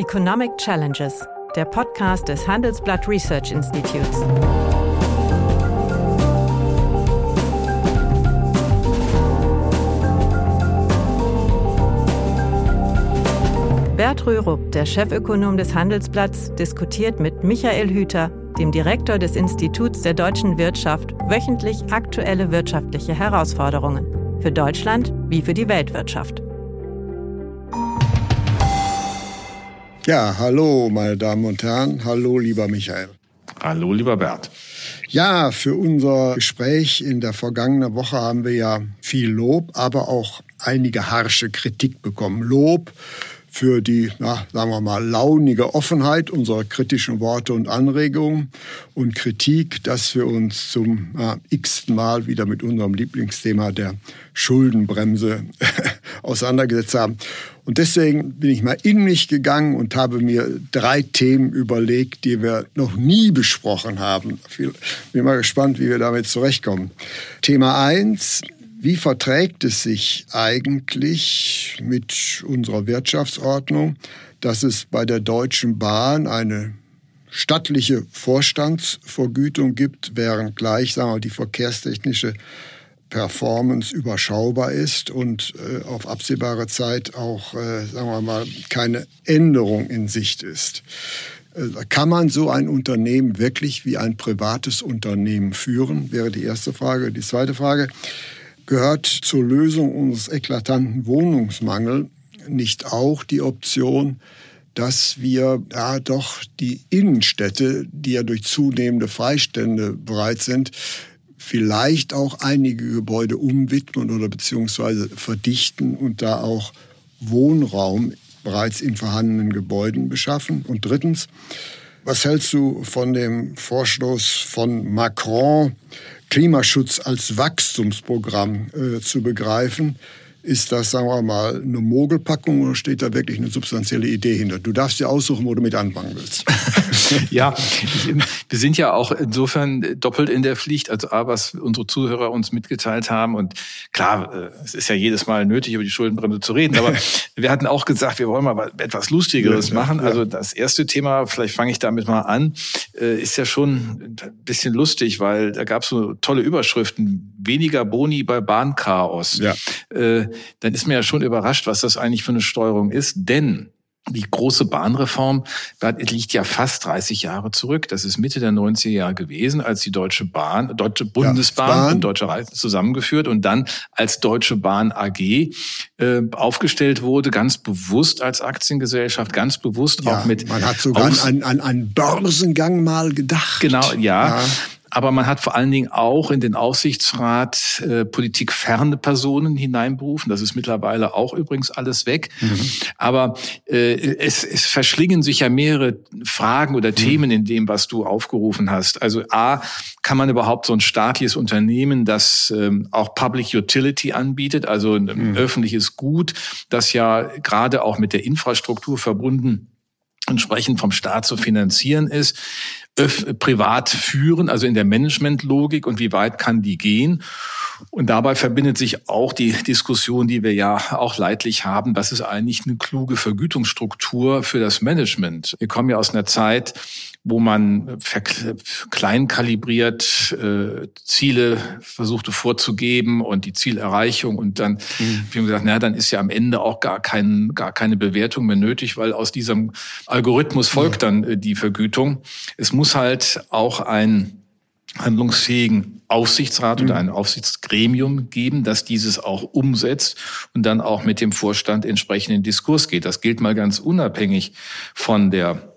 Economic Challenges, der Podcast des Handelsblatt Research Institutes. Bert Rürup, der Chefökonom des Handelsblatts, diskutiert mit Michael Hüter, dem Direktor des Instituts der deutschen Wirtschaft, wöchentlich aktuelle wirtschaftliche Herausforderungen für Deutschland wie für die Weltwirtschaft. Ja, hallo, meine Damen und Herren. Hallo, lieber Michael. Hallo, lieber Bert. Ja, für unser Gespräch in der vergangenen Woche haben wir ja viel Lob, aber auch einige harsche Kritik bekommen. Lob für die, na, sagen wir mal, launige Offenheit unserer kritischen Worte und Anregungen und Kritik, dass wir uns zum na, x-ten Mal wieder mit unserem Lieblingsthema der Schuldenbremse auseinandergesetzt haben. Und deswegen bin ich mal in mich gegangen und habe mir drei Themen überlegt, die wir noch nie besprochen haben. Ich bin mal gespannt, wie wir damit zurechtkommen. Thema eins wie verträgt es sich eigentlich mit unserer Wirtschaftsordnung, dass es bei der Deutschen Bahn eine stattliche Vorstandsvergütung gibt, während gleich sagen wir, die verkehrstechnische Performance überschaubar ist und äh, auf absehbare Zeit auch, äh, sagen wir mal, keine Änderung in Sicht ist. Äh, kann man so ein Unternehmen wirklich wie ein privates Unternehmen führen, wäre die erste Frage. Die zweite Frage, gehört zur Lösung unseres eklatanten Wohnungsmangels nicht auch die Option, dass wir ja doch die Innenstädte, die ja durch zunehmende Freistände bereit sind, vielleicht auch einige Gebäude umwidmen oder beziehungsweise verdichten und da auch Wohnraum bereits in vorhandenen Gebäuden beschaffen. Und drittens, was hältst du von dem Vorstoß von Macron, Klimaschutz als Wachstumsprogramm äh, zu begreifen. Ist das, sagen wir mal, eine Mogelpackung oder steht da wirklich eine substanzielle Idee hinter? Du darfst dir aussuchen, wo du mit anfangen willst. ja, wir sind ja auch insofern doppelt in der Pflicht, also A, was unsere Zuhörer uns mitgeteilt haben. Und klar, äh, es ist ja jedes Mal nötig, über die Schuldenbremse zu reden. Aber wir hatten auch gesagt, wir wollen mal etwas Lustigeres ja, machen. Ja. Also das erste Thema, vielleicht fange ich damit mal an, äh, ist ja schon ein bisschen lustig, weil da gab es so tolle Überschriften. Weniger Boni bei Bahnchaos. Ja. Äh, dann ist mir ja schon überrascht, was das eigentlich für eine Steuerung ist. Denn die große Bahnreform liegt ja fast 30 Jahre zurück. Das ist Mitte der 90er Jahre gewesen, als die Deutsche Bahn, Deutsche Bundesbahn ja, und Deutsche Reise zusammengeführt und dann als Deutsche Bahn AG äh, aufgestellt wurde, ganz bewusst als Aktiengesellschaft, ganz bewusst ja, auch mit. Man hat sogar an, an einen Börsengang mal gedacht. Genau, ja. ja. Aber man hat vor allen Dingen auch in den Aufsichtsrat äh, politikferne Personen hineinberufen. Das ist mittlerweile auch übrigens alles weg. Mhm. Aber äh, es, es verschlingen sich ja mehrere Fragen oder mhm. Themen in dem, was du aufgerufen hast. Also A, kann man überhaupt so ein staatliches Unternehmen, das ähm, auch Public Utility anbietet, also ein mhm. öffentliches Gut, das ja gerade auch mit der Infrastruktur verbunden entsprechend vom Staat zu finanzieren ist, privat führen, also in der Managementlogik und wie weit kann die gehen. Und dabei verbindet sich auch die Diskussion, die wir ja auch leidlich haben, was ist eigentlich eine kluge Vergütungsstruktur für das Management. Wir kommen ja aus einer Zeit, wo man klein kalibriert äh, Ziele versuchte vorzugeben und die Zielerreichung und dann mhm. haben gesagt, na dann ist ja am Ende auch gar kein gar keine Bewertung mehr nötig, weil aus diesem Algorithmus folgt dann äh, die Vergütung. Es muss halt auch ein handlungsfähigen Aufsichtsrat oder mhm. ein Aufsichtsgremium geben, das dieses auch umsetzt und dann auch mit dem Vorstand entsprechend in Diskurs geht. Das gilt mal ganz unabhängig von der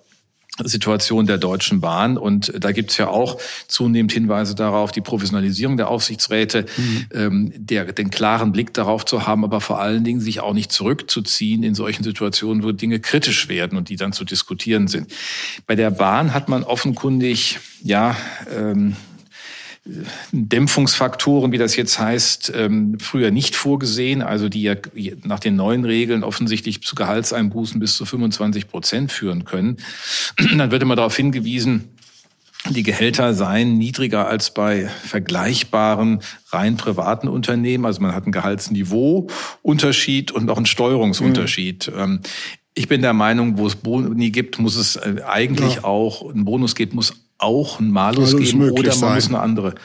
Situation der Deutschen Bahn. Und da gibt's ja auch zunehmend Hinweise darauf, die Professionalisierung der Aufsichtsräte, mhm. ähm, der, den klaren Blick darauf zu haben, aber vor allen Dingen sich auch nicht zurückzuziehen in solchen Situationen, wo Dinge kritisch werden und die dann zu diskutieren sind. Bei der Bahn hat man offenkundig, ja, ähm, Dämpfungsfaktoren, wie das jetzt heißt, ähm, früher nicht vorgesehen, also die ja nach den neuen Regeln offensichtlich zu Gehaltseinbußen bis zu 25 Prozent führen können. Dann wird immer darauf hingewiesen, die Gehälter seien niedriger als bei vergleichbaren rein privaten Unternehmen. Also man hat einen Gehaltsniveauunterschied und auch einen Steuerungsunterschied. Mhm. Ich bin der Meinung, wo es Boni gibt, muss es äh, eigentlich ja. auch, ein Bonus gibt, muss auch ein Malus Alles geben oder man sein. muss eine andere,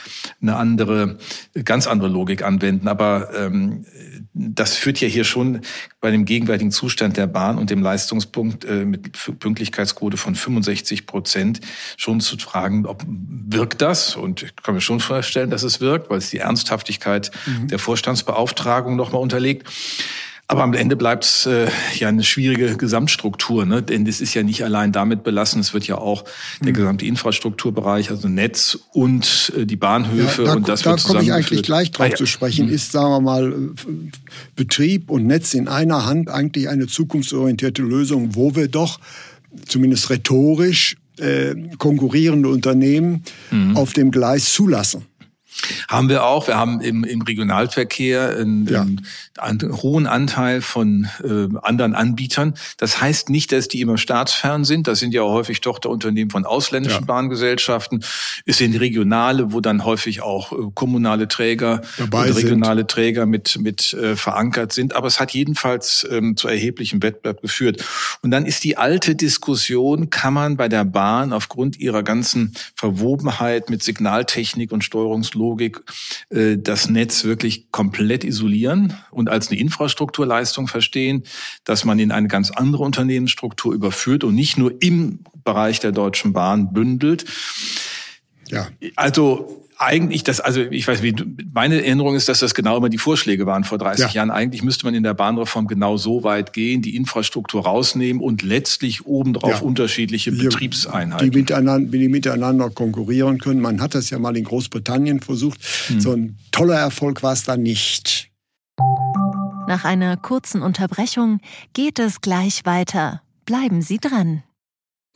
eine andere, ganz andere Logik anwenden. Aber ähm, das führt ja hier schon bei dem gegenwärtigen Zustand der Bahn und dem Leistungspunkt äh, mit Pünktlichkeitsquote von 65 Prozent schon zu fragen, ob wirkt das? Und ich kann mir schon vorstellen, dass es wirkt, weil es die Ernsthaftigkeit mhm. der Vorstandsbeauftragung nochmal unterlegt. Aber am Ende bleibt es äh, ja eine schwierige Gesamtstruktur, ne? denn es ist ja nicht allein damit belassen, es wird ja auch der hm. gesamte Infrastrukturbereich, also Netz und äh, die Bahnhöfe ja, da, und das da wird komme ich eigentlich gleich drauf ah, ja. zu sprechen. Hm. Ist, sagen wir mal, Betrieb und Netz in einer Hand eigentlich eine zukunftsorientierte Lösung, wo wir doch zumindest rhetorisch äh, konkurrierende Unternehmen mhm. auf dem Gleis zulassen? Haben wir auch. Wir haben im, im Regionalverkehr einen, ja. einen, hohen Anteil von äh, anderen Anbietern. Das heißt nicht, dass die immer staatsfern sind. Das sind ja auch häufig Tochterunternehmen von ausländischen ja. Bahngesellschaften. Es sind regionale, wo dann häufig auch äh, kommunale Träger Dabei und regionale sind. Träger mit, mit äh, verankert sind. Aber es hat jedenfalls ähm, zu erheblichem Wettbewerb geführt. Und dann ist die alte Diskussion, kann man bei der Bahn aufgrund ihrer ganzen Verwobenheit mit Signaltechnik und Steuerungslogik Logik äh, das Netz wirklich komplett isolieren und als eine Infrastrukturleistung verstehen, dass man in eine ganz andere Unternehmensstruktur überführt und nicht nur im Bereich der Deutschen Bahn bündelt. Ja. Also eigentlich das, also ich weiß, wie meine Erinnerung ist, dass das genau immer die Vorschläge waren vor 30 ja. Jahren. Eigentlich müsste man in der Bahnreform genau so weit gehen, die Infrastruktur rausnehmen und letztlich obendrauf ja. unterschiedliche die, Betriebseinheiten. Die miteinander, die miteinander konkurrieren können. Man hat das ja mal in Großbritannien versucht. Hm. So ein toller Erfolg war es da nicht. Nach einer kurzen Unterbrechung geht es gleich weiter. Bleiben Sie dran.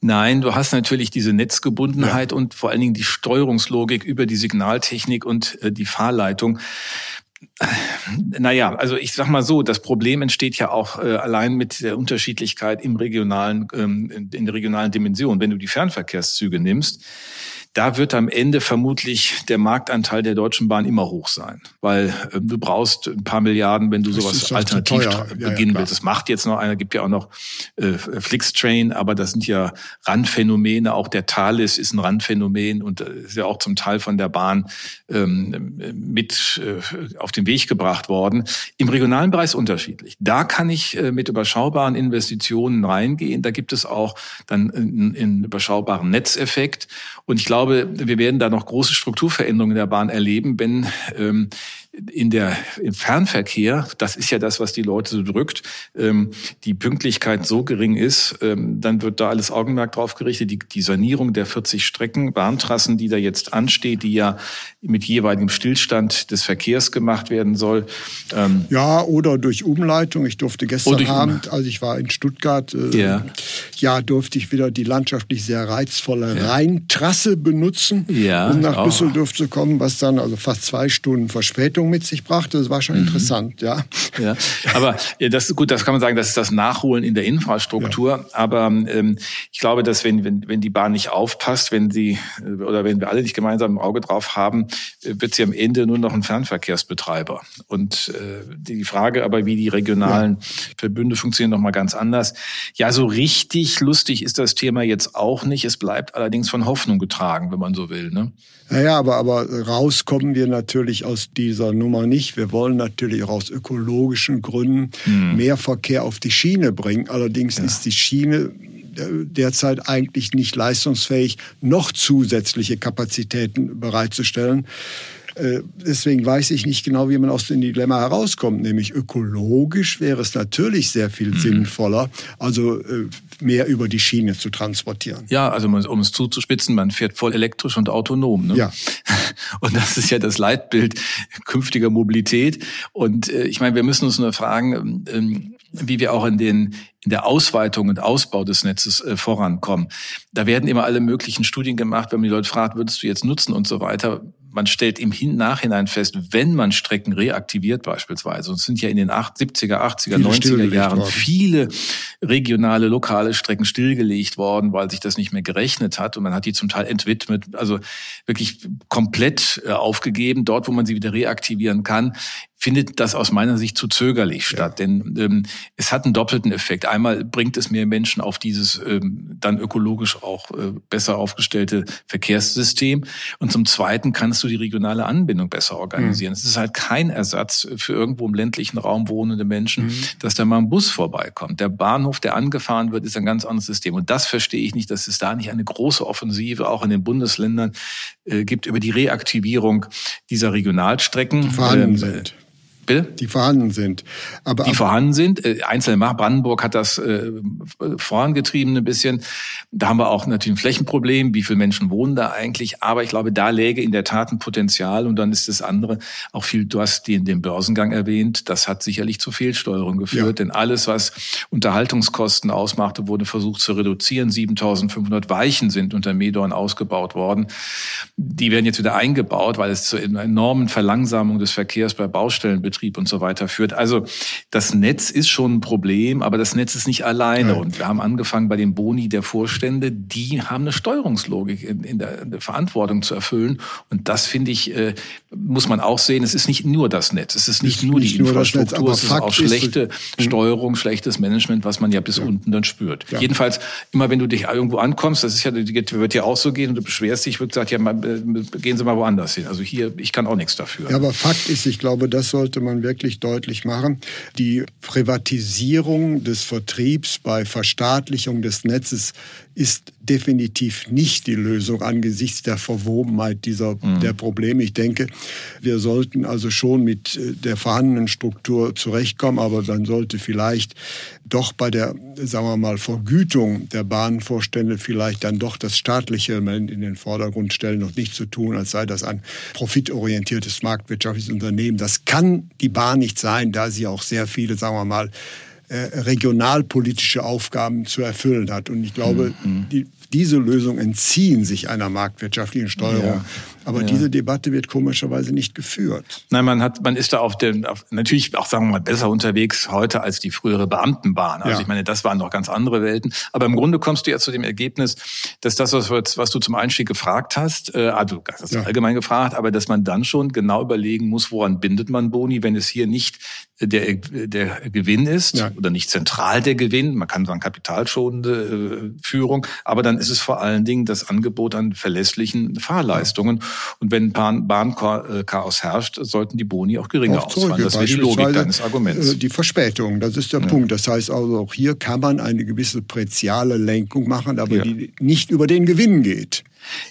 Nein, du hast natürlich diese Netzgebundenheit ja. und vor allen Dingen die Steuerungslogik über die Signaltechnik und äh, die Fahrleitung. Naja, also ich sag mal so, das Problem entsteht ja auch äh, allein mit der Unterschiedlichkeit im regionalen, ähm, in der regionalen Dimension. Wenn du die Fernverkehrszüge nimmst, da wird am Ende vermutlich der Marktanteil der Deutschen Bahn immer hoch sein, weil äh, du brauchst ein paar Milliarden, wenn du das sowas alternativ ja, beginnen ja, willst. Das macht jetzt noch einer, gibt ja auch noch äh, Flixtrain, aber das sind ja Randphänomene. Auch der Thales ist ein Randphänomen und äh, ist ja auch zum Teil von der Bahn ähm, mit äh, auf den Weg gebracht worden. Im regionalen Bereich ist unterschiedlich. Da kann ich äh, mit überschaubaren Investitionen reingehen. Da gibt es auch dann einen überschaubaren Netzeffekt. Und ich glaube, wir werden da noch große Strukturveränderungen in der Bahn erleben, wenn ähm, in der, im Fernverkehr, das ist ja das, was die Leute so drückt, ähm, die Pünktlichkeit so gering ist, ähm, dann wird da alles Augenmerk drauf gerichtet. Die, die Sanierung der 40 Strecken, Bahntrassen, die da jetzt ansteht, die ja mit jeweiligem Stillstand des Verkehrs gemacht werden soll. Ähm, ja, oder durch Umleitung. Ich durfte gestern Abend, als ich war in Stuttgart, äh, ja. ja, durfte ich wieder die landschaftlich sehr reizvolle ja. Rheintrasse benutzen, ja, um nach Düsseldorf zu kommen, was dann also fast zwei Stunden Verspätung Entwicklung mit sich brachte. Das war schon mhm. interessant, ja. ja. Aber das ist gut, das kann man sagen, das ist das Nachholen in der Infrastruktur. Ja. Aber ähm, ich glaube, dass wenn, wenn, wenn die Bahn nicht aufpasst, wenn sie äh, oder wenn wir alle nicht gemeinsam im Auge drauf haben, äh, wird sie am Ende nur noch ein Fernverkehrsbetreiber. Und äh, die Frage aber, wie die regionalen ja. Verbünde funktionieren, noch mal ganz anders. Ja, so richtig lustig ist das Thema jetzt auch nicht. Es bleibt allerdings von Hoffnung getragen, wenn man so will. Ne? Naja, aber, aber rauskommen wir natürlich aus dieser Nummer nicht. Wir wollen natürlich auch aus ökologischen Gründen hm. mehr Verkehr auf die Schiene bringen. Allerdings ja. ist die Schiene derzeit eigentlich nicht leistungsfähig, noch zusätzliche Kapazitäten bereitzustellen. Äh, deswegen weiß ich nicht genau, wie man aus dem Dilemma herauskommt. Nämlich ökologisch wäre es natürlich sehr viel mhm. sinnvoller, also äh, mehr über die Schiene zu transportieren. Ja, also um es zuzuspitzen, man fährt voll elektrisch und autonom. Ne? Ja. Und das ist ja das Leitbild künftiger Mobilität. Und äh, ich meine, wir müssen uns nur fragen, ähm, wie wir auch in den in der Ausweitung und Ausbau des Netzes äh, vorankommen. Da werden immer alle möglichen Studien gemacht, wenn man die Leute fragt, würdest du jetzt nutzen und so weiter man stellt im Nachhinein fest, wenn man Strecken reaktiviert beispielsweise, und es sind ja in den 70er, 80er, viele 90er Jahren worden. viele regionale, lokale Strecken stillgelegt worden, weil sich das nicht mehr gerechnet hat und man hat die zum Teil entwidmet, also wirklich komplett äh, aufgegeben, dort, wo man sie wieder reaktivieren kann, findet das aus meiner Sicht zu zögerlich statt. Ja. Denn ähm, es hat einen doppelten Effekt. Einmal bringt es mehr Menschen auf dieses ähm, dann ökologisch auch äh, besser aufgestellte Verkehrssystem. Und zum Zweiten kannst du die regionale Anbindung besser organisieren. Mhm. Es ist halt kein Ersatz für irgendwo im ländlichen Raum wohnende Menschen, mhm. dass da mal ein Bus vorbeikommt. Der Bahnhof, der angefahren wird, ist ein ganz anderes System. Und das verstehe ich nicht, dass es da nicht eine große Offensive auch in den Bundesländern äh, gibt über die Reaktivierung dieser Regionalstrecken. Die vorhanden ähm, sind. Bitte? Die vorhanden sind. Aber, die vorhanden sind. Äh, einzelne Macht. Brandenburg hat das äh, vorangetrieben ein bisschen. Da haben wir auch natürlich ein Flächenproblem. Wie viele Menschen wohnen da eigentlich? Aber ich glaube, da läge in der Tat ein Potenzial. Und dann ist das andere auch viel, du hast den, den Börsengang erwähnt. Das hat sicherlich zu Fehlsteuerung geführt. Ja. Denn alles, was Unterhaltungskosten ausmachte, wurde versucht zu reduzieren. 7500 Weichen sind unter Medorn ausgebaut worden. Die werden jetzt wieder eingebaut, weil es zu einer enormen Verlangsamung des Verkehrs bei Baustellen betrifft. Betrieb und so weiter führt. Also das Netz ist schon ein Problem, aber das Netz ist nicht alleine. Ja. Und wir haben angefangen bei den Boni der Vorstände, die haben eine Steuerungslogik in, in, der, in der, Verantwortung zu erfüllen. Und das finde ich, äh, muss man auch sehen. Es ist nicht nur das Netz, es ist nicht ist nur nicht die nur Infrastruktur, Netz, es ist auch schlechte ist, Steuerung, schlechtes Management, was man ja bis ja. unten dann spürt. Ja. Jedenfalls, immer wenn du dich irgendwo ankommst, das ist ja, wird ja auch so gehen und du beschwerst dich, wird gesagt, ja, mal, äh, gehen Sie mal woanders hin. Also hier, ich kann auch nichts dafür. Ja, aber Fakt ist, ich glaube, das sollte man man wirklich deutlich machen. Die Privatisierung des Vertriebs bei Verstaatlichung des Netzes ist definitiv nicht die Lösung angesichts der Verwobenheit dieser mhm. der Probleme. Ich denke, wir sollten also schon mit äh, der vorhandenen Struktur zurechtkommen, aber dann sollte vielleicht doch bei der, sagen wir mal, Vergütung der Bahnvorstände vielleicht dann doch das staatliche Element in den Vordergrund stellen und nicht zu so tun, als sei das ein profitorientiertes marktwirtschaftliches Unternehmen. Das kann die Bahn nicht sein, da sie auch sehr viele, sagen wir mal, äh, regionalpolitische Aufgaben zu erfüllen hat. Und ich glaube, mhm. die, diese Lösungen entziehen sich einer marktwirtschaftlichen Steuerung. Ja. Aber ja. diese Debatte wird komischerweise nicht geführt. Nein, man hat, man ist da auf den, auf, natürlich auch sagen wir mal besser unterwegs heute als die frühere Beamtenbahn. Also ja. ich meine, das waren noch ganz andere Welten. Aber im Grunde kommst du ja zu dem Ergebnis, dass das, was, was du zum Einstieg gefragt hast, äh, also das hast du allgemein gefragt, aber dass man dann schon genau überlegen muss, woran bindet man Boni, wenn es hier nicht der, der Gewinn ist oder nicht zentral der Gewinn. Man kann sagen kapitalschonende äh, Führung, aber dann ist es vor allen Dingen das Angebot an verlässlichen Fahrleistungen. Und wenn Bahnchaos herrscht, sollten die Boni auch geringer auch ausfallen. Das ist die Logik deines Arguments. Äh, die Verspätung, das ist der ja. Punkt. Das heißt also, auch hier kann man eine gewisse präziale Lenkung machen, aber ja. die nicht über den Gewinn geht.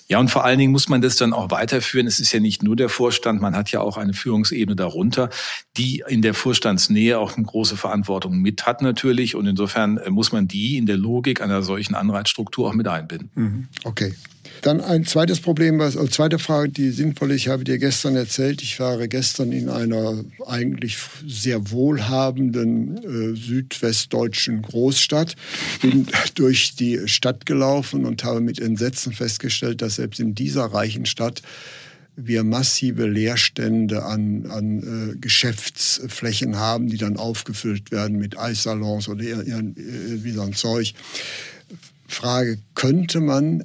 Ja, und vor allen Dingen muss man das dann auch weiterführen. Es ist ja nicht nur der Vorstand, man hat ja auch eine Führungsebene darunter, die in der Vorstandsnähe auch eine große Verantwortung mit hat natürlich. Und insofern äh, muss man die in der Logik einer solchen Anreizstruktur auch mit einbinden. Mhm. Okay. Dann ein zweites Problem, was, also zweite Frage, die sinnvoll ist. Ich habe dir gestern erzählt, ich war gestern in einer eigentlich sehr wohlhabenden äh, südwestdeutschen Großstadt, bin durch die Stadt gelaufen und habe mit Entsetzen festgestellt, dass selbst in dieser reichen Stadt wir massive Leerstände an, an äh, Geschäftsflächen haben, die dann aufgefüllt werden mit Eissalons oder äh, wie so ein Zeug. Frage, könnte man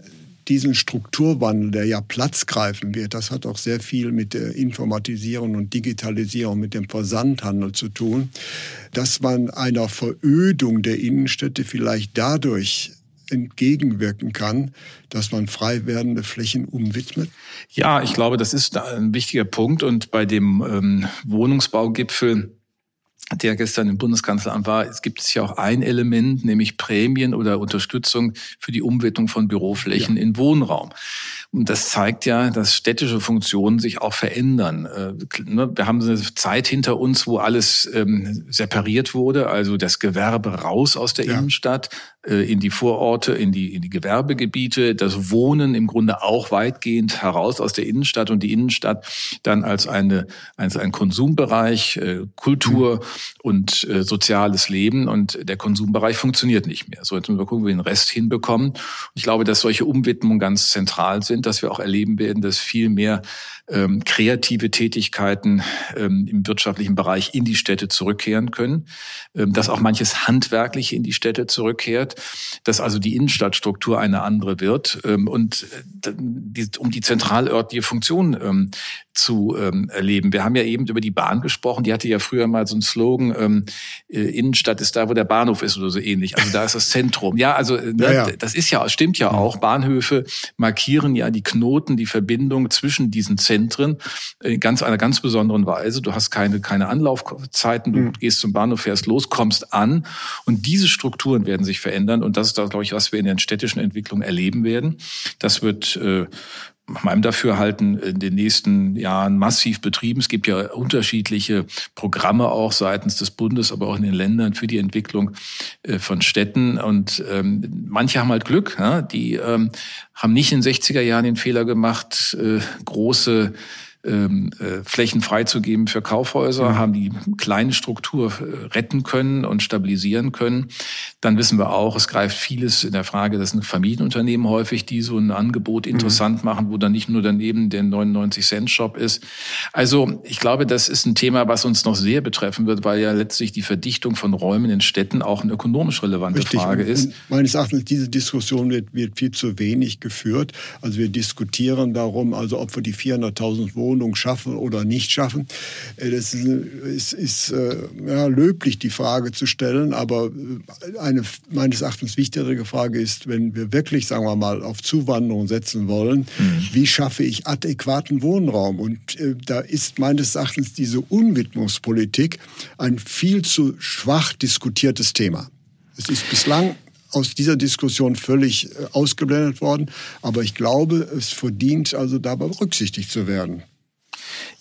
diesen Strukturwandel, der ja Platz greifen wird, das hat auch sehr viel mit der Informatisierung und Digitalisierung, mit dem Versandhandel zu tun, dass man einer Verödung der Innenstädte vielleicht dadurch entgegenwirken kann, dass man frei werdende Flächen umwidmet? Ja, ich glaube, das ist ein wichtiger Punkt. Und bei dem ähm, Wohnungsbaugipfel der gestern im Bundeskanzleramt war, es gibt es ja auch ein Element, nämlich Prämien oder Unterstützung für die Umwidmung von Büroflächen ja. in Wohnraum. Und das zeigt ja, dass städtische Funktionen sich auch verändern. Äh, ne, wir haben eine Zeit hinter uns, wo alles ähm, separiert wurde, also das Gewerbe raus aus der ja. Innenstadt, in die Vororte, in die, in die Gewerbegebiete, das Wohnen im Grunde auch weitgehend heraus aus der Innenstadt und die Innenstadt dann als eine, als ein Konsumbereich, äh, Kultur mhm. und äh, soziales Leben und der Konsumbereich funktioniert nicht mehr. So, jetzt müssen wir gucken, wie wir den Rest hinbekommen. Ich glaube, dass solche Umwidmungen ganz zentral sind, dass wir auch erleben werden, dass viel mehr ähm, kreative Tätigkeiten ähm, im wirtschaftlichen Bereich in die Städte zurückkehren können, ähm, dass auch manches handwerklich in die Städte zurückkehrt, dass also die Innenstadtstruktur eine andere wird ähm, und äh, die, um die zentralörtliche Funktion ähm, zu ähm, erleben. Wir haben ja eben über die Bahn gesprochen, die hatte ja früher mal so einen Slogan, ähm, äh, Innenstadt ist da, wo der Bahnhof ist oder so ähnlich. Also da ist das Zentrum. Ja, also ne, ja, ja. das ist ja, stimmt ja auch. Bahnhöfe markieren ja die Knoten, die Verbindung zwischen diesen Zentren in ganz einer ganz besonderen Weise. Du hast keine, keine Anlaufzeiten, du mhm. gehst zum Bahnhof, fährst los, kommst an und diese Strukturen werden sich verändern und das ist, glaube ich, was wir in den städtischen Entwicklungen erleben werden. Das wird äh, nach meinem Dafürhalten in den nächsten Jahren massiv betrieben. Es gibt ja unterschiedliche Programme auch seitens des Bundes, aber auch in den Ländern für die Entwicklung äh, von Städten. Und ähm, manche haben halt Glück, die ähm, haben nicht in den 60er Jahren den Fehler gemacht, äh, große ähm, äh, Flächen freizugeben für Kaufhäuser, mhm. haben die kleine Struktur äh, retten können und stabilisieren können. Dann wissen wir auch, es greift vieles in der Frage, das sind Familienunternehmen häufig, die so ein Angebot mhm. interessant mhm. machen, wo dann nicht nur daneben der 99-Cent-Shop ist. Also ich glaube, das ist ein Thema, was uns noch sehr betreffen wird, weil ja letztlich die Verdichtung von Räumen in Städten auch eine ökonomisch relevante Richtig. Frage ist. Und meines Erachtens, diese Diskussion wird, wird viel zu wenig geführt. Also wir diskutieren darum, also ob wir die 400.000 Wohnungen Wohnung schaffen oder nicht schaffen. Äh, das ist, ist äh, ja, löblich, die Frage zu stellen, aber äh, eine meines Erachtens wichtigere Frage ist, wenn wir wirklich, sagen wir mal, auf Zuwanderung setzen wollen, mhm. wie schaffe ich adäquaten Wohnraum? Und äh, da ist meines Erachtens diese Unwidmungspolitik ein viel zu schwach diskutiertes Thema. Es ist bislang aus dieser Diskussion völlig ausgeblendet worden. Aber ich glaube, es verdient also dabei berücksichtigt zu werden.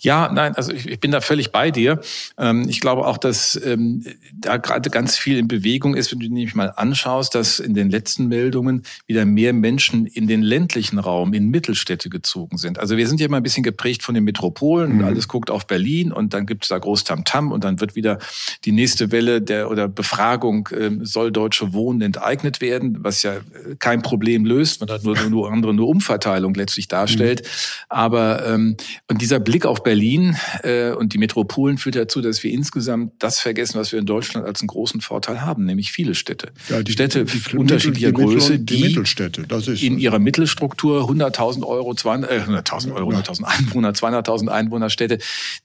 Ja, nein, also ich, ich bin da völlig bei dir. Ähm, ich glaube auch, dass ähm, da gerade ganz viel in Bewegung ist, wenn du nämlich mal anschaust, dass in den letzten Meldungen wieder mehr Menschen in den ländlichen Raum, in Mittelstädte gezogen sind. Also wir sind ja immer ein bisschen geprägt von den Metropolen mhm. und alles guckt auf Berlin und dann gibt es da groß Tamtam und dann wird wieder die nächste Welle der oder Befragung, ähm, soll deutsche Wohnen enteignet werden, was ja äh, kein Problem löst, man hat nur, nur andere nur Umverteilung letztlich darstellt. Mhm. Aber ähm, und dieser Blick auf Berlin äh, und die Metropolen führt dazu, dass wir insgesamt das vergessen, was wir in Deutschland als einen großen Vorteil haben, nämlich viele Städte. Ja, die, Städte die, unterschiedlicher die Größe, die, die Mittelstädte, das ist in ihrer Mittelstruktur 100.000 Euro, 200, äh, 100.000 Euro, 100.000 Einwohner, 200.000 Einwohnerstädte,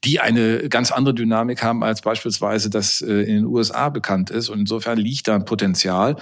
die eine ganz andere Dynamik haben als beispielsweise das äh, in den USA bekannt ist. Und insofern liegt da ein Potenzial.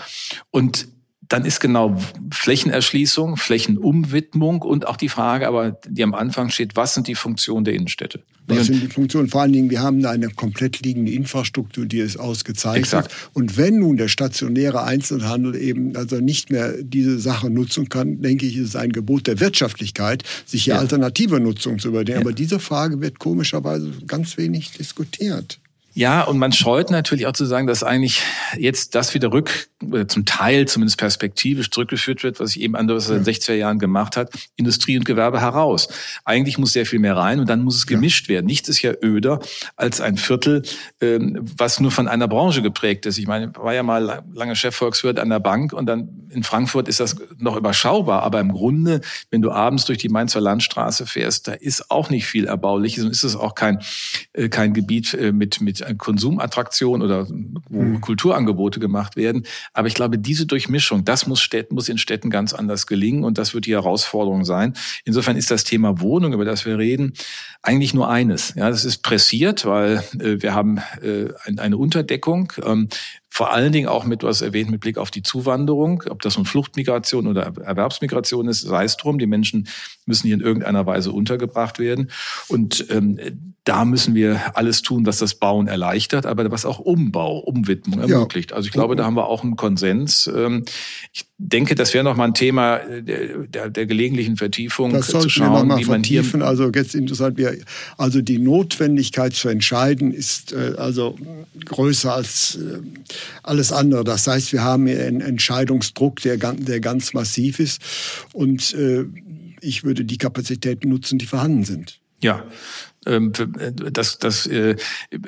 Und dann ist genau Flächenerschließung, Flächenumwidmung und auch die Frage, aber die am Anfang steht, was sind die Funktionen der Innenstädte? Was sind die Funktionen? Vor allen Dingen, wir haben eine komplett liegende Infrastruktur, die es ausgezeichnet. Exakt. Und wenn nun der stationäre Einzelhandel eben also nicht mehr diese Sache nutzen kann, denke ich, ist es ein Gebot der Wirtschaftlichkeit, sich hier ja. alternative Nutzung zu überlegen. Ja. Aber diese Frage wird komischerweise ganz wenig diskutiert. Ja, und man scheut natürlich auch zu sagen, dass eigentlich jetzt das wieder rück, oder zum Teil zumindest perspektivisch zurückgeführt wird, was ich eben anders in den 60er Jahren gemacht hat, Industrie und Gewerbe heraus. Eigentlich muss sehr viel mehr rein und dann muss es gemischt werden. Nichts ist ja öder als ein Viertel, ähm, was nur von einer Branche geprägt ist. Ich meine, war ja mal lange Chefvolkswirt an der Bank und dann in Frankfurt ist das noch überschaubar. Aber im Grunde, wenn du abends durch die Mainzer Landstraße fährst, da ist auch nicht viel Erbauliches und ist es auch kein, äh, kein Gebiet äh, mit, mit Konsumattraktion oder wo mhm. Kulturangebote gemacht werden. Aber ich glaube, diese Durchmischung, das muss, Städten, muss in Städten ganz anders gelingen und das wird die Herausforderung sein. Insofern ist das Thema Wohnung, über das wir reden, eigentlich nur eines. Ja, das ist pressiert, weil äh, wir haben äh, eine Unterdeckung. Ähm, vor allen Dingen auch mit, du hast erwähnt, mit Blick auf die Zuwanderung, ob das nun Fluchtmigration oder Erwerbsmigration ist, sei es drum. Die Menschen müssen hier in irgendeiner Weise untergebracht werden. Und ähm, da müssen wir alles tun, was das Bauen erleichtert, aber was auch Umbau, Umwidmung ermöglicht. Ja. Also ich glaube, da haben wir auch einen Konsens. Ähm, ich denke, das wäre noch mal ein Thema der, der, der gelegentlichen Vertiefung das zu schauen, wir wie man hier also jetzt interessant, wir, also die Notwendigkeit zu entscheiden ist äh, also größer als äh, alles andere. Das heißt, wir haben hier einen Entscheidungsdruck, der, der ganz massiv ist und äh, ich würde die Kapazitäten nutzen, die vorhanden sind. Ja, ähm, das, das äh,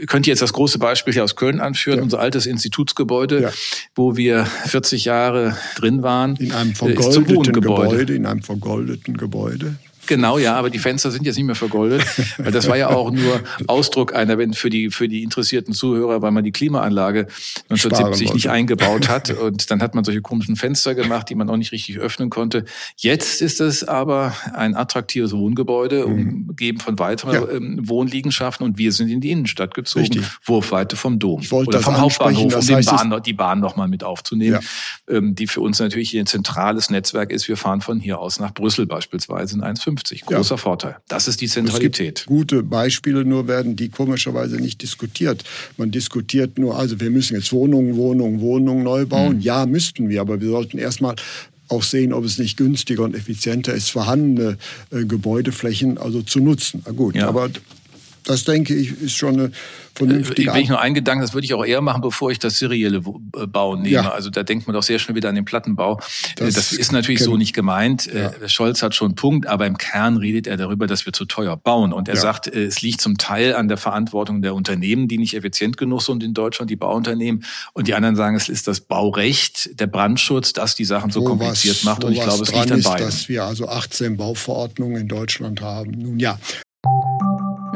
könnt ihr jetzt das große Beispiel hier aus Köln anführen, ja. unser altes Institutsgebäude, ja. wo wir 40 Jahre drin waren. In einem vergoldeten Gebäude, in einem vergoldeten Gebäude. Genau, ja, aber die Fenster sind jetzt nicht mehr vergoldet. Weil das war ja auch nur Ausdruck einer, wenn für die, für die interessierten Zuhörer, weil man die Klimaanlage 1970 nicht eingebaut hat. Und dann hat man solche komischen Fenster gemacht, die man auch nicht richtig öffnen konnte. Jetzt ist es aber ein attraktives Wohngebäude, mhm. umgeben von weiteren ja. Ähm, Wohnliegenschaften. Und wir sind in die Innenstadt gezogen. Richtig. Wurfweite vom Dom. Oder vom Hauptbahnhof, um den Bahn, die Bahn nochmal mit aufzunehmen, ja. Ähm, die für uns natürlich ein zentrales Netzwerk ist. Wir fahren von hier aus nach Brüssel beispielsweise in 1,5 50. Großer ja. Vorteil. Das ist die Zentralität. Gute Beispiele, nur werden die komischerweise nicht diskutiert. Man diskutiert nur, also wir müssen jetzt Wohnungen, Wohnungen, Wohnungen neu bauen. Mhm. Ja, müssten wir, aber wir sollten erstmal auch sehen, ob es nicht günstiger und effizienter ist, vorhandene äh, Gebäudeflächen also zu nutzen. Na gut, ja. aber das denke ich ist schon eine vernünftige. Wenn ich nur einen Gedanken, das würde ich auch eher machen, bevor ich das serielle äh, Bauen nehme. Ja. Also da denkt man doch sehr schnell wieder an den Plattenbau. Das, das ist natürlich so nicht gemeint. Äh, ja. Scholz hat schon einen Punkt, aber im Kern redet er darüber, dass wir zu teuer bauen. Und er ja. sagt, äh, es liegt zum Teil an der Verantwortung der Unternehmen, die nicht effizient genug sind in Deutschland, die Bauunternehmen. Und die anderen sagen, es ist das Baurecht, der Brandschutz, das die Sachen so wo kompliziert was, macht. Und ich glaube, es liegt an beiden. Ist, dass wir also 18 Bauverordnungen in Deutschland haben. Nun ja,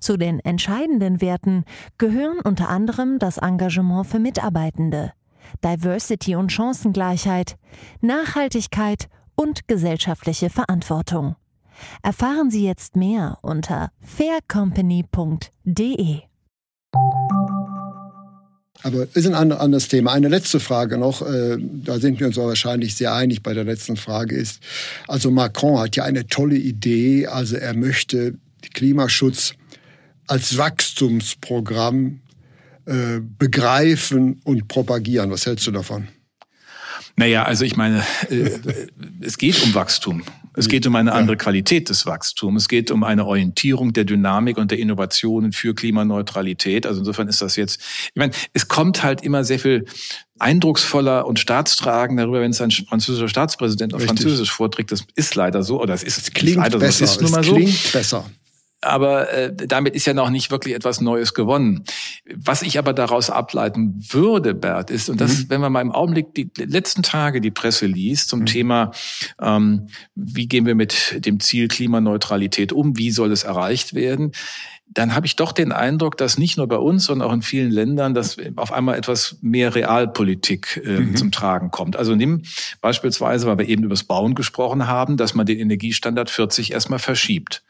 Zu den entscheidenden Werten gehören unter anderem das Engagement für Mitarbeitende, Diversity und Chancengleichheit, Nachhaltigkeit und gesellschaftliche Verantwortung. Erfahren Sie jetzt mehr unter faircompany.de. Aber ist ein anderes Thema. Eine letzte Frage noch, äh, da sind wir uns auch wahrscheinlich sehr einig bei der letzten Frage ist, also Macron hat ja eine tolle Idee, also er möchte Klimaschutz als Wachstumsprogramm äh, begreifen und propagieren. Was hältst du davon? Naja, also ich meine, äh, es geht um Wachstum. Es geht um eine andere Qualität des Wachstums. Es geht um eine Orientierung der Dynamik und der Innovationen für Klimaneutralität. Also insofern ist das jetzt, ich meine, es kommt halt immer sehr viel eindrucksvoller und staatstragender darüber, wenn es ein französischer Staatspräsident auf Französisch vorträgt. Das ist leider so, oder es ist, es klingt leider besser. So. Es, ist nun mal es klingt so. besser aber äh, damit ist ja noch nicht wirklich etwas Neues gewonnen. Was ich aber daraus ableiten würde, Bert, ist, und das, mhm. wenn man mal im Augenblick die letzten Tage die Presse liest zum mhm. Thema, ähm, wie gehen wir mit dem Ziel Klimaneutralität um, wie soll es erreicht werden, dann habe ich doch den Eindruck, dass nicht nur bei uns, sondern auch in vielen Ländern, dass auf einmal etwas mehr Realpolitik äh, mhm. zum Tragen kommt. Also nimm beispielsweise, weil wir eben über das Bauen gesprochen haben, dass man den Energiestandard 40 erstmal verschiebt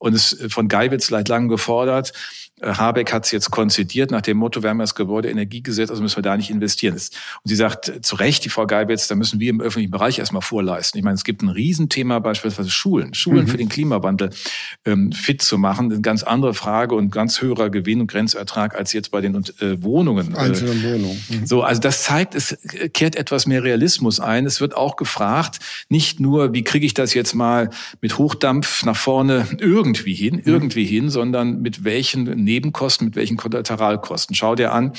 und es von Geiwitz seit langem gefordert, äh, Habeck hat es jetzt konzidiert nach dem Motto, wir haben das Gebäudeenergiegesetz, also müssen wir da nicht investieren. Und sie sagt äh, zu Recht, die Frau Geibitz, da müssen wir im öffentlichen Bereich erstmal vorleisten. Ich meine, es gibt ein Riesenthema, beispielsweise Schulen. Schulen mhm. für den Klimawandel ähm, fit zu machen, eine ganz andere Frage und ganz höherer Gewinn und Grenzertrag als jetzt bei den äh, Wohnungen. Einzelnen Wohnungen. Mhm. So, also das zeigt, es kehrt etwas mehr Realismus ein. Es wird auch gefragt, nicht nur, wie kriege ich das jetzt mal mit Hochdampf nach vorne irgendwie hin, mhm. irgendwie hin, sondern mit welchen Nebenkosten, mit welchen Kollateralkosten. Schau dir an,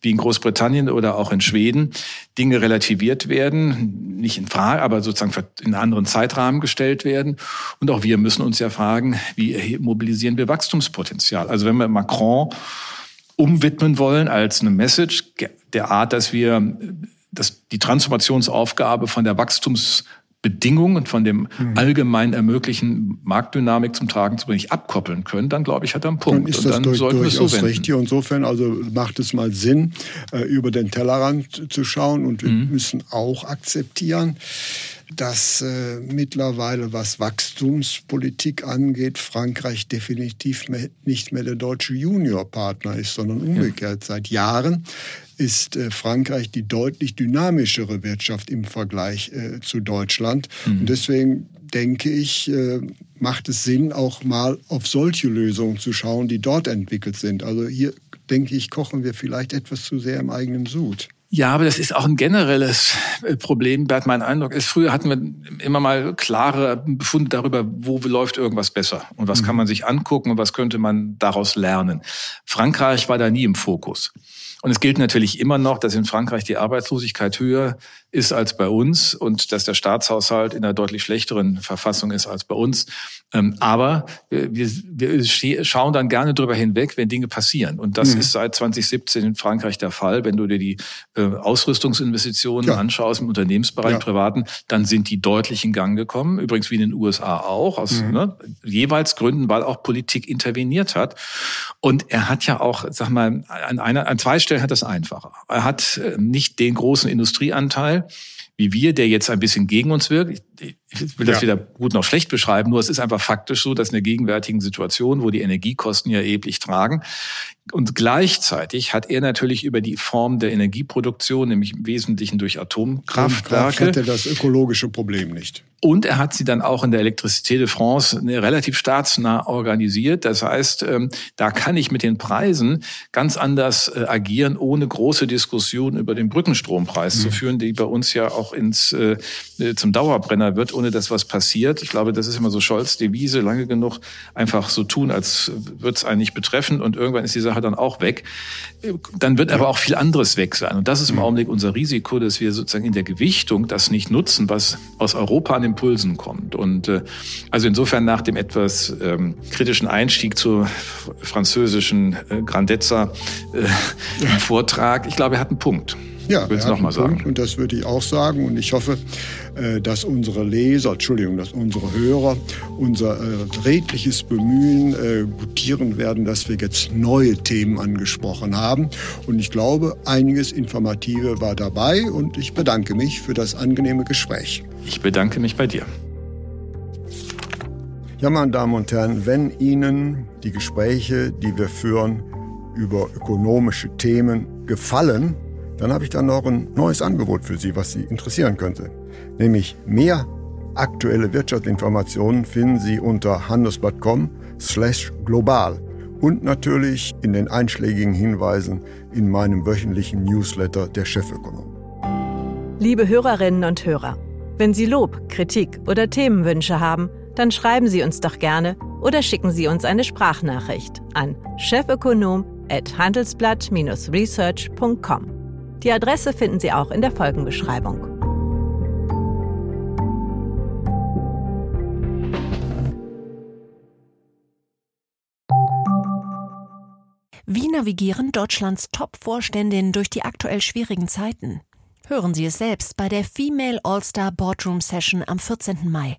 wie in Großbritannien oder auch in Schweden Dinge relativiert werden, nicht in Frage, aber sozusagen in einen anderen Zeitrahmen gestellt werden. Und auch wir müssen uns ja fragen, wie mobilisieren wir Wachstumspotenzial? Also wenn wir Macron umwidmen wollen als eine Message der Art, dass wir das, die Transformationsaufgabe von der Wachstums Bedingungen und von dem mhm. allgemein ermöglichen Marktdynamik zum Tragen zu bringen, abkoppeln können, dann glaube ich, hat er einen Punkt. Dann ist das und dann durch, sollten durchaus so richtig. Insofern also macht es mal Sinn, äh, über den Tellerrand zu schauen und wir mhm. müssen auch akzeptieren, dass äh, mittlerweile, was Wachstumspolitik angeht, Frankreich definitiv mehr, nicht mehr der deutsche Juniorpartner ist, sondern umgekehrt. Ja. Seit Jahren ist äh, Frankreich die deutlich dynamischere Wirtschaft im Vergleich äh, zu Deutschland. Mhm. Und deswegen denke ich, äh, macht es Sinn, auch mal auf solche Lösungen zu schauen, die dort entwickelt sind. Also hier denke ich, kochen wir vielleicht etwas zu sehr im eigenen Sud. Ja, aber das ist auch ein generelles Problem, Bert. Mein Eindruck ist, früher hatten wir immer mal klare Befunde darüber, wo läuft irgendwas besser und was mhm. kann man sich angucken und was könnte man daraus lernen. Frankreich war da nie im Fokus. Und es gilt natürlich immer noch, dass in Frankreich die Arbeitslosigkeit höher ist als bei uns und dass der Staatshaushalt in einer deutlich schlechteren Verfassung ist als bei uns. Ähm, aber wir, wir schauen dann gerne drüber hinweg, wenn Dinge passieren. Und das mhm. ist seit 2017 in Frankreich der Fall. Wenn du dir die äh, Ausrüstungsinvestitionen ja. anschaust im Unternehmensbereich, ja. privaten, dann sind die deutlich in Gang gekommen. Übrigens wie in den USA auch, aus mhm. ne, jeweils Gründen, weil auch Politik interveniert hat. Und er hat ja auch, sag mal, an, einer, an zwei Stellen hat das einfacher. Er hat äh, nicht den großen Industrieanteil, wie wir, der jetzt ein bisschen gegen uns wirkt will das ja. weder gut noch schlecht beschreiben, nur es ist einfach faktisch so, dass in der gegenwärtigen Situation, wo die Energiekosten ja erheblich tragen, und gleichzeitig hat er natürlich über die Form der Energieproduktion, nämlich im Wesentlichen durch Atomkraftwerke, hatte das ökologische Problem nicht. Und er hat sie dann auch in der Electricité de France relativ staatsnah organisiert. Das heißt, ähm, da kann ich mit den Preisen ganz anders äh, agieren, ohne große Diskussionen über den Brückenstrompreis mhm. zu führen, die bei uns ja auch ins, äh, zum Dauerbrenner wird ohne dass was passiert. Ich glaube, das ist immer so Scholz Devise, lange genug einfach so tun, als würde es einen nicht betreffen und irgendwann ist die Sache dann auch weg. Dann wird aber auch viel anderes weg sein. Und das ist im mhm. Augenblick unser Risiko, dass wir sozusagen in der Gewichtung das nicht nutzen, was aus Europa an Impulsen kommt. Und äh, also insofern nach dem etwas ähm, kritischen Einstieg zur französischen äh, Grandezza äh, Vortrag, ich glaube, er hat einen Punkt. Ja, ich noch mal sagen. Und das würde ich auch sagen. Und ich hoffe, äh, dass unsere Leser, Entschuldigung, dass unsere Hörer unser äh, redliches Bemühen äh, gutieren werden, dass wir jetzt neue Themen angesprochen haben. Und ich glaube, einiges Informative war dabei und ich bedanke mich für das angenehme Gespräch. Ich bedanke mich bei dir. Ja, meine Damen und Herren, wenn Ihnen die Gespräche, die wir führen über ökonomische Themen gefallen, dann habe ich dann noch ein neues Angebot für Sie, was Sie interessieren könnte. Nämlich mehr aktuelle Wirtschaftsinformationen finden Sie unter handelsblatt.com slash global und natürlich in den einschlägigen Hinweisen in meinem wöchentlichen Newsletter der Chefökonom. Liebe Hörerinnen und Hörer, wenn Sie Lob, Kritik oder Themenwünsche haben, dann schreiben Sie uns doch gerne oder schicken Sie uns eine Sprachnachricht an chefökonom@handelsblatt-research.com. Die Adresse finden Sie auch in der Folgenbeschreibung. Wie navigieren Deutschlands Top-Vorständinnen durch die aktuell schwierigen Zeiten? Hören Sie es selbst bei der Female All-Star Boardroom Session am 14. Mai.